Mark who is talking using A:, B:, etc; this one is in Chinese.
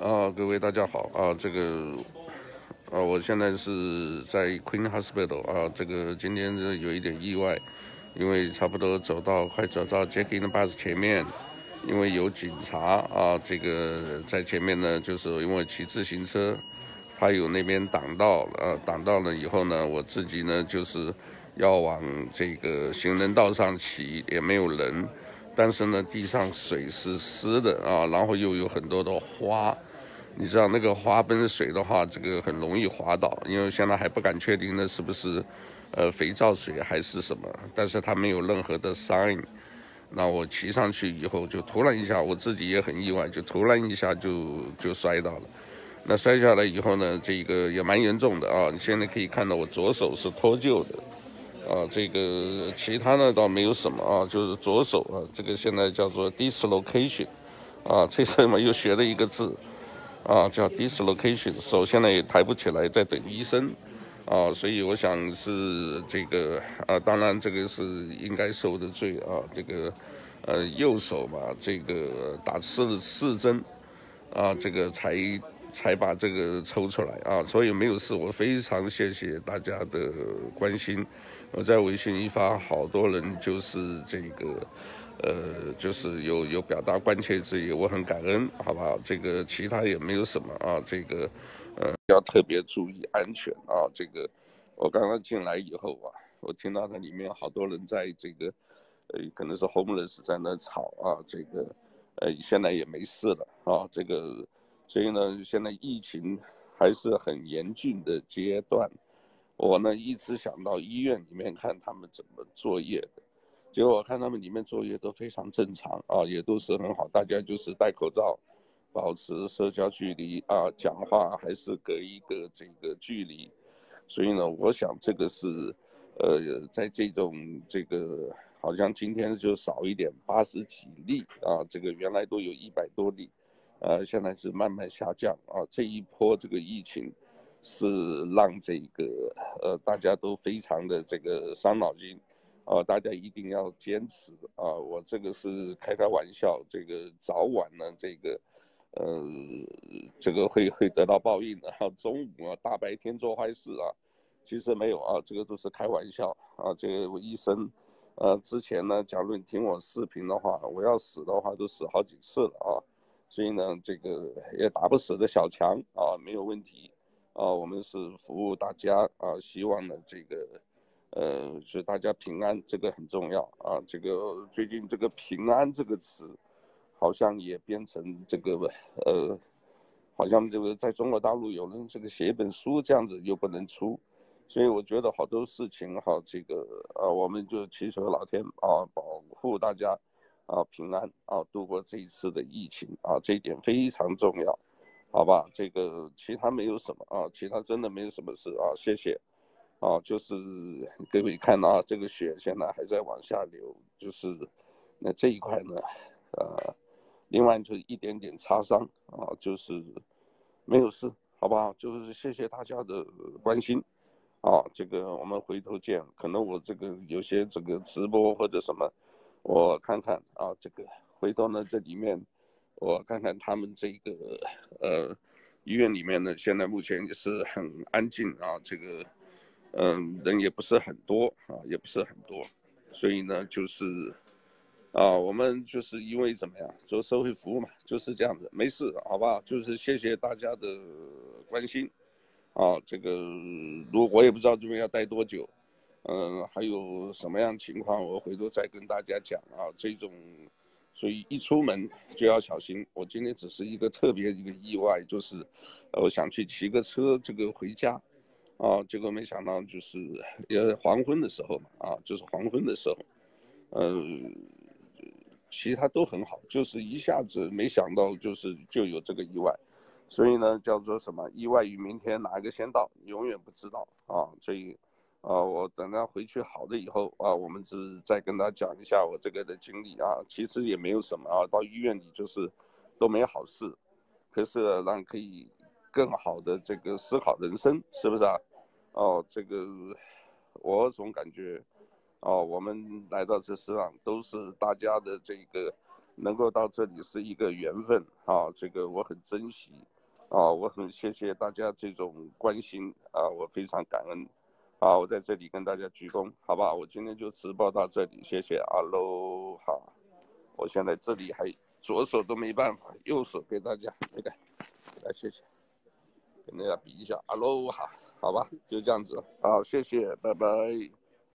A: 啊，各位大家好啊，这个啊，我现在是在 Queen Hospital 啊，这个今天是有一点意外，因为差不多走到快走到 Jack in the bus 前面，因为有警察啊，这个在前面呢，就是因为骑自行车，他有那边挡道，呃，挡道了以后呢，我自己呢就是要往这个行人道上骑，也没有人，但是呢，地上水是湿的啊，然后又有很多的花。你知道那个花盆水的话，这个很容易滑倒，因为现在还不敢确定那是不是，呃，肥皂水还是什么，但是它没有任何的 sign。那我骑上去以后，就突然一下，我自己也很意外，就突然一下就就摔倒了。那摔下来以后呢，这个也蛮严重的啊。你现在可以看到我左手是脱臼的，啊，这个其他呢倒没有什么啊，就是左手啊，这个现在叫做 dislocation，啊，这次嘛又学了一个字。啊，叫 dislocation，手现在也抬不起来，在等医生，啊，所以我想是这个，啊，当然这个是应该受的罪啊，这个，呃，右手嘛，这个打四四针，啊，这个才才把这个抽出来啊，所以没有事，我非常谢谢大家的关心，我在微信一发，好多人就是这个。呃，就是有有表达关切之意，我很感恩，好不好？这个其他也没有什么啊，这个呃要特别注意安全啊。这个我刚刚进来以后啊，我听到它里面好多人在这个呃，可能是 homeless 在那吵啊，这个呃现在也没事了啊，这个所以呢，现在疫情还是很严峻的阶段，我呢一直想到医院里面看他们怎么作业的。结果我看他们里面作业都非常正常啊，也都是很好，大家就是戴口罩，保持社交距离啊，讲话还是隔一个这个距离，所以呢，我想这个是，呃，在这种这个好像今天就少一点八十几例啊，这个原来都有一百多例，呃，现在是慢慢下降啊，这一波这个疫情是让这个呃大家都非常的这个伤脑筋。啊，大家一定要坚持啊！我这个是开开玩笑，这个早晚呢，这个，呃，这个会会得到报应的。哈，中午啊，大白天做坏事啊，其实没有啊，这个都是开玩笑啊。这个我医生，呃，之前呢，假如你听我视频的话，我要死的话都死好几次了啊。所以呢，这个也打不死的小强啊，没有问题啊。我们是服务大家啊，希望呢这个。呃，是大家平安，这个很重要啊。这个最近这个“平安”这个词，好像也变成这个呃，好像这个在中国大陆有人这个写一本书这样子又不能出，所以我觉得好多事情哈，这个啊，我们就祈求老天啊保护大家啊平安啊度过这一次的疫情啊，这一点非常重要，好吧？这个其他没有什么啊，其他真的没有什么事啊，谢谢。啊，就是各位看到啊，这个血现在还在往下流，就是那这一块呢，呃，另外就一点点擦伤啊，就是没有事，好不好？就是谢谢大家的关心，啊，这个我们回头见。可能我这个有些这个直播或者什么，我看看啊，这个回头呢这里面我看看他们这个呃医院里面呢，现在目前也是很安静啊，这个。嗯，人也不是很多啊，也不是很多，所以呢，就是，啊，我们就是因为怎么样做社会服务嘛，就是这样子，没事，好吧？就是谢谢大家的关心，啊，这个如我也不知道这边要待多久，嗯，还有什么样情况，我回头再跟大家讲啊。这种，所以一出门就要小心。我今天只是一个特别一个意外，就是，我想去骑个车这个回家。啊，结果没想到就是也黄昏的时候嘛，啊，就是黄昏的时候，嗯，其他都很好，就是一下子没想到就是就有这个意外，所以呢叫做什么意外与明天哪一个先到，永远不知道啊，所以啊，我等他回去好了以后啊，我们只再跟他讲一下我这个的经历啊，其实也没有什么啊，到医院里就是都没好事，可是让可以更好的这个思考人生，是不是啊？哦，这个我总感觉，哦，我们来到这世上都是大家的这个，能够到这里是一个缘分啊，这个我很珍惜啊，我很谢谢大家这种关心啊，我非常感恩啊，我在这里跟大家鞠躬，好吧，我今天就直播到这里，谢谢阿喽哈，我现在这里还左手都没办法，右手给大家来 来，来谢谢，跟大家比一下阿喽哈，好吧，就这样子，好，谢谢，拜拜。